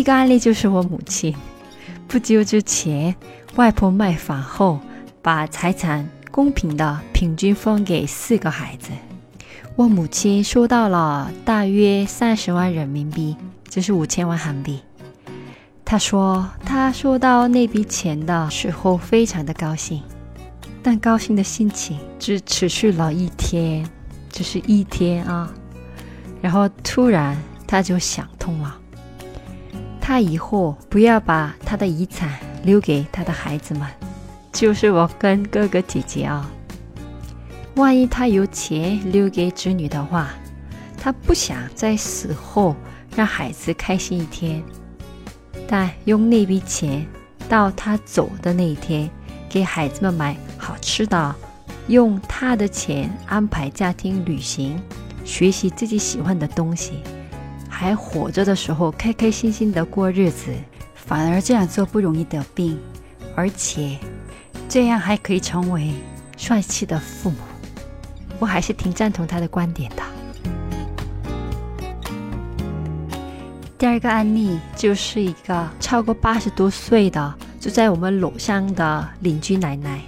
一个案例就是我母亲。不久之前，外婆卖房后，把财产公平的平均分给四个孩子。我母亲收到了大约三十万人民币，就是五千万韩币。她说，她收到那笔钱的时候非常的高兴，但高兴的心情只持续了一天，只是一天啊。然后突然，她就想通了。他以后不要把他的遗产留给他的孩子们，就是我跟哥哥姐姐啊。万一他有钱留给子女的话，他不想在死后让孩子开心一天，但用那笔钱到他走的那一天，给孩子们买好吃的，用他的钱安排家庭旅行，学习自己喜欢的东西。还活着的时候，开开心心的过日子，反而这样做不容易得病，而且这样还可以成为帅气的父母。我还是挺赞同他的观点的。第二个案例就是一个超过八十多岁的住在我们楼上的邻居奶奶。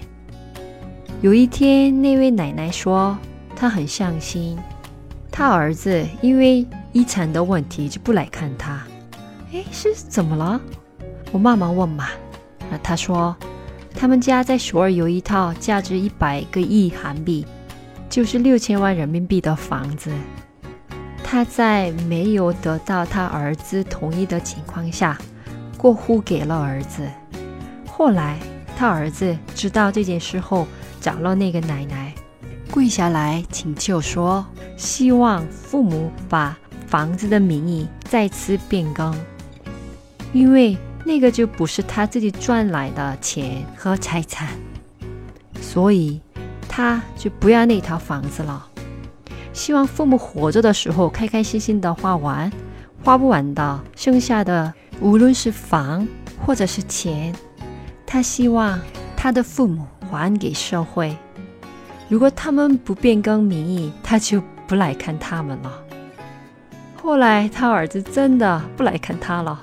有一天，那位奶奶说，她很伤心，她儿子因为。遗产的问题就不来看他，哎，是怎么了？我妈妈问嘛，那他说，他们家在首尔有一套价值一百个亿韩币，就是六千万人民币的房子，他在没有得到他儿子同意的情况下过户给了儿子。后来他儿子知道这件事后，找了那个奶奶，跪下来请求说，希望父母把。房子的名义再次变更，因为那个就不是他自己赚来的钱和财产，所以他就不要那套房子了。希望父母活着的时候开开心心的花完，花不完的剩下的，无论是房或者是钱，他希望他的父母还给社会。如果他们不变更名义，他就不来看他们了。后来他儿子真的不来看他了，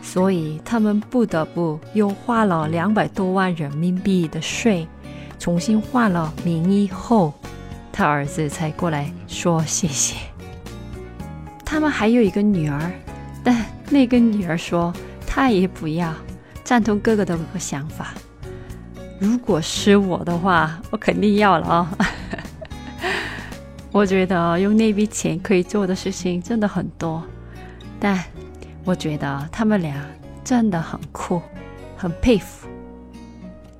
所以他们不得不又花了两百多万人民币的税，重新换了名义后，他儿子才过来说谢谢。他们还有一个女儿，但那个女儿说她也不要，赞同哥哥的想法。如果是我的话，我肯定要了啊。我觉得用那笔钱可以做的事情真的很多，但我觉得他们俩真的很酷，很佩服。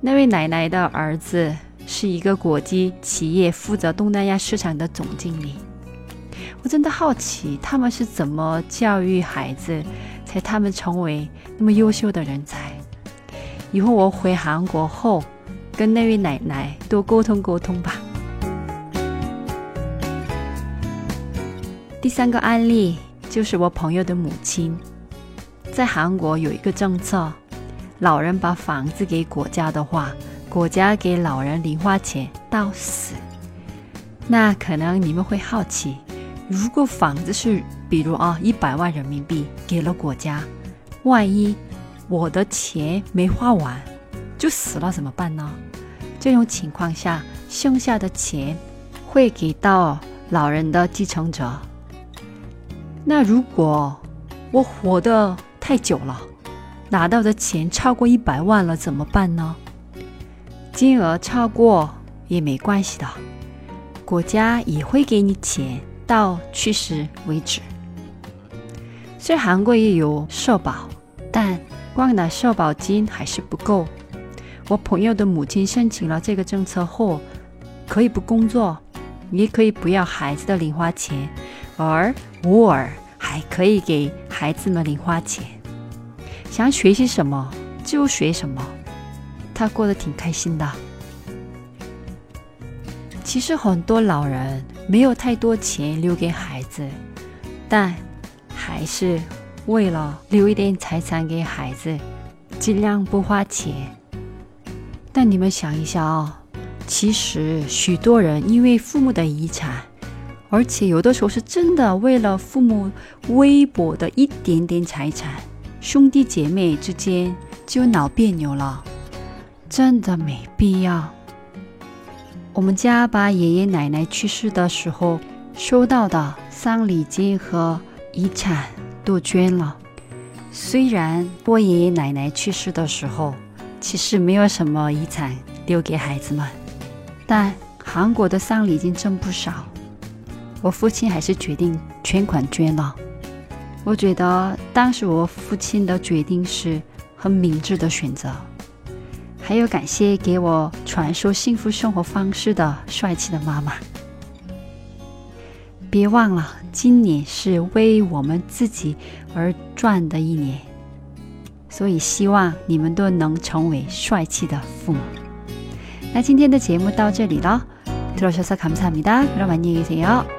那位奶奶的儿子是一个国际企业负责东南亚市场的总经理。我真的好奇他们是怎么教育孩子，才他们成为那么优秀的人才。以后我回韩国后，跟那位奶奶多沟通沟通吧。第三个案例就是我朋友的母亲，在韩国有一个政策，老人把房子给国家的话，国家给老人零花钱到死。那可能你们会好奇，如果房子是比如啊一百万人民币给了国家，万一我的钱没花完就死了怎么办呢？这种情况下，剩下的钱会给到老人的继承者。那如果我活得太久了，拿到的钱超过一百万了，怎么办呢？金额超过也没关系的，国家也会给你钱到去世为止。虽然韩国也有社保，但光拿社保金还是不够。我朋友的母亲申请了这个政策后，可以不工作，也可以不要孩子的零花钱，而偶尔。还可以给孩子们零花钱，想学习什么就学什么，他过得挺开心的。其实很多老人没有太多钱留给孩子，但还是为了留一点财产给孩子，尽量不花钱。但你们想一下啊，其实许多人因为父母的遗产，而且有的时候是真的为了父母微薄的一点点财产，兄弟姐妹之间就闹别扭了，真的没必要。我们家把爷爷奶奶去世的时候收到的丧礼金和遗产都捐了。虽然我爷爷奶奶去世的时候其实没有什么遗产留给孩子们，但韩国的丧礼金真不少。我父亲还是决定全款捐了。我觉得当时我父亲的决定是很明智的选择。还有感谢给我传授幸福生活方式的帅气的妈妈。别忘了，今年是为我们自己而赚的一年，所以希望你们都能成为帅气的父母。那今天的节目到这里了，들어주셔서감사합니다그럼안녕히계세요